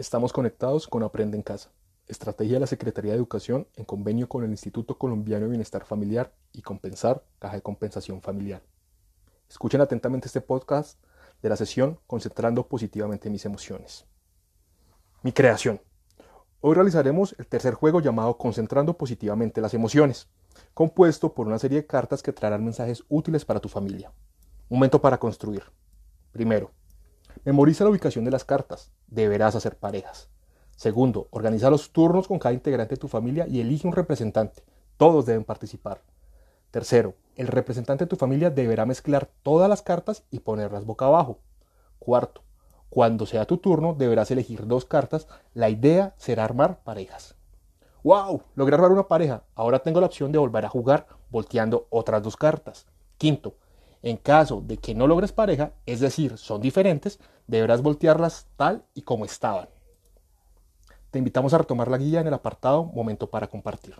Estamos conectados con Aprende en Casa, estrategia de la Secretaría de Educación en convenio con el Instituto Colombiano de Bienestar Familiar y Compensar, Caja de Compensación Familiar. Escuchen atentamente este podcast de la sesión Concentrando positivamente mis emociones. Mi creación. Hoy realizaremos el tercer juego llamado Concentrando positivamente las emociones, compuesto por una serie de cartas que traerán mensajes útiles para tu familia. Momento para construir. Primero, memoriza la ubicación de las cartas. Deberás hacer parejas. Segundo, organiza los turnos con cada integrante de tu familia y elige un representante. Todos deben participar. Tercero, el representante de tu familia deberá mezclar todas las cartas y ponerlas boca abajo. Cuarto, cuando sea tu turno deberás elegir dos cartas. La idea será armar parejas. ¡Wow! Logré armar una pareja. Ahora tengo la opción de volver a jugar volteando otras dos cartas. Quinto, en caso de que no logres pareja, es decir, son diferentes, deberás voltearlas tal y como estaban. Te invitamos a retomar la guía en el apartado Momento para compartir.